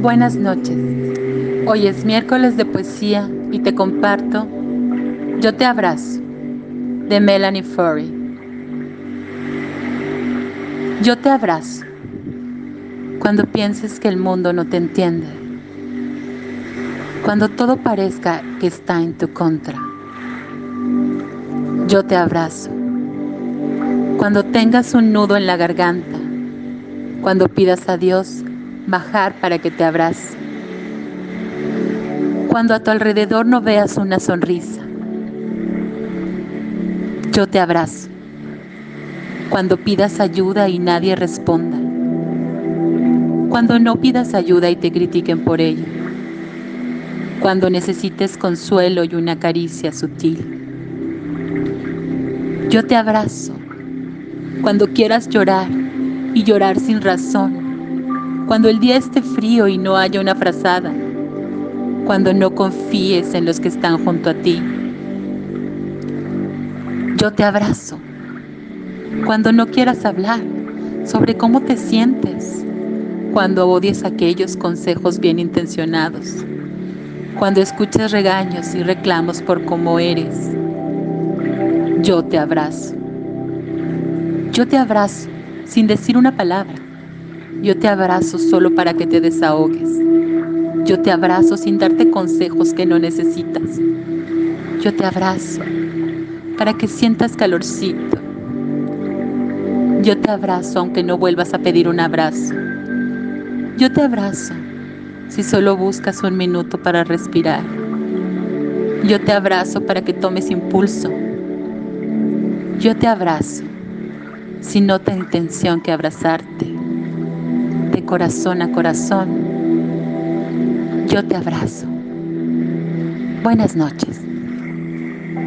Buenas noches. Hoy es miércoles de poesía y te comparto Yo te abrazo de Melanie Furry. Yo te abrazo cuando pienses que el mundo no te entiende, cuando todo parezca que está en tu contra. Yo te abrazo cuando tengas un nudo en la garganta, cuando pidas a Dios bajar para que te abrace, cuando a tu alrededor no veas una sonrisa. Yo te abrazo cuando pidas ayuda y nadie responda, cuando no pidas ayuda y te critiquen por ello, cuando necesites consuelo y una caricia sutil. Yo te abrazo cuando quieras llorar y llorar sin razón, cuando el día esté frío y no haya una frazada, cuando no confíes en los que están junto a ti. Yo te abrazo cuando no quieras hablar sobre cómo te sientes, cuando odies aquellos consejos bien intencionados, cuando escuches regaños y reclamos por cómo eres. Yo te abrazo. Yo te abrazo sin decir una palabra. Yo te abrazo solo para que te desahogues. Yo te abrazo sin darte consejos que no necesitas. Yo te abrazo para que sientas calorcito. Yo te abrazo aunque no vuelvas a pedir un abrazo. Yo te abrazo si solo buscas un minuto para respirar. Yo te abrazo para que tomes impulso. Yo te abrazo sin otra intención que abrazarte, corazón a corazón. Yo te abrazo. Buenas noches.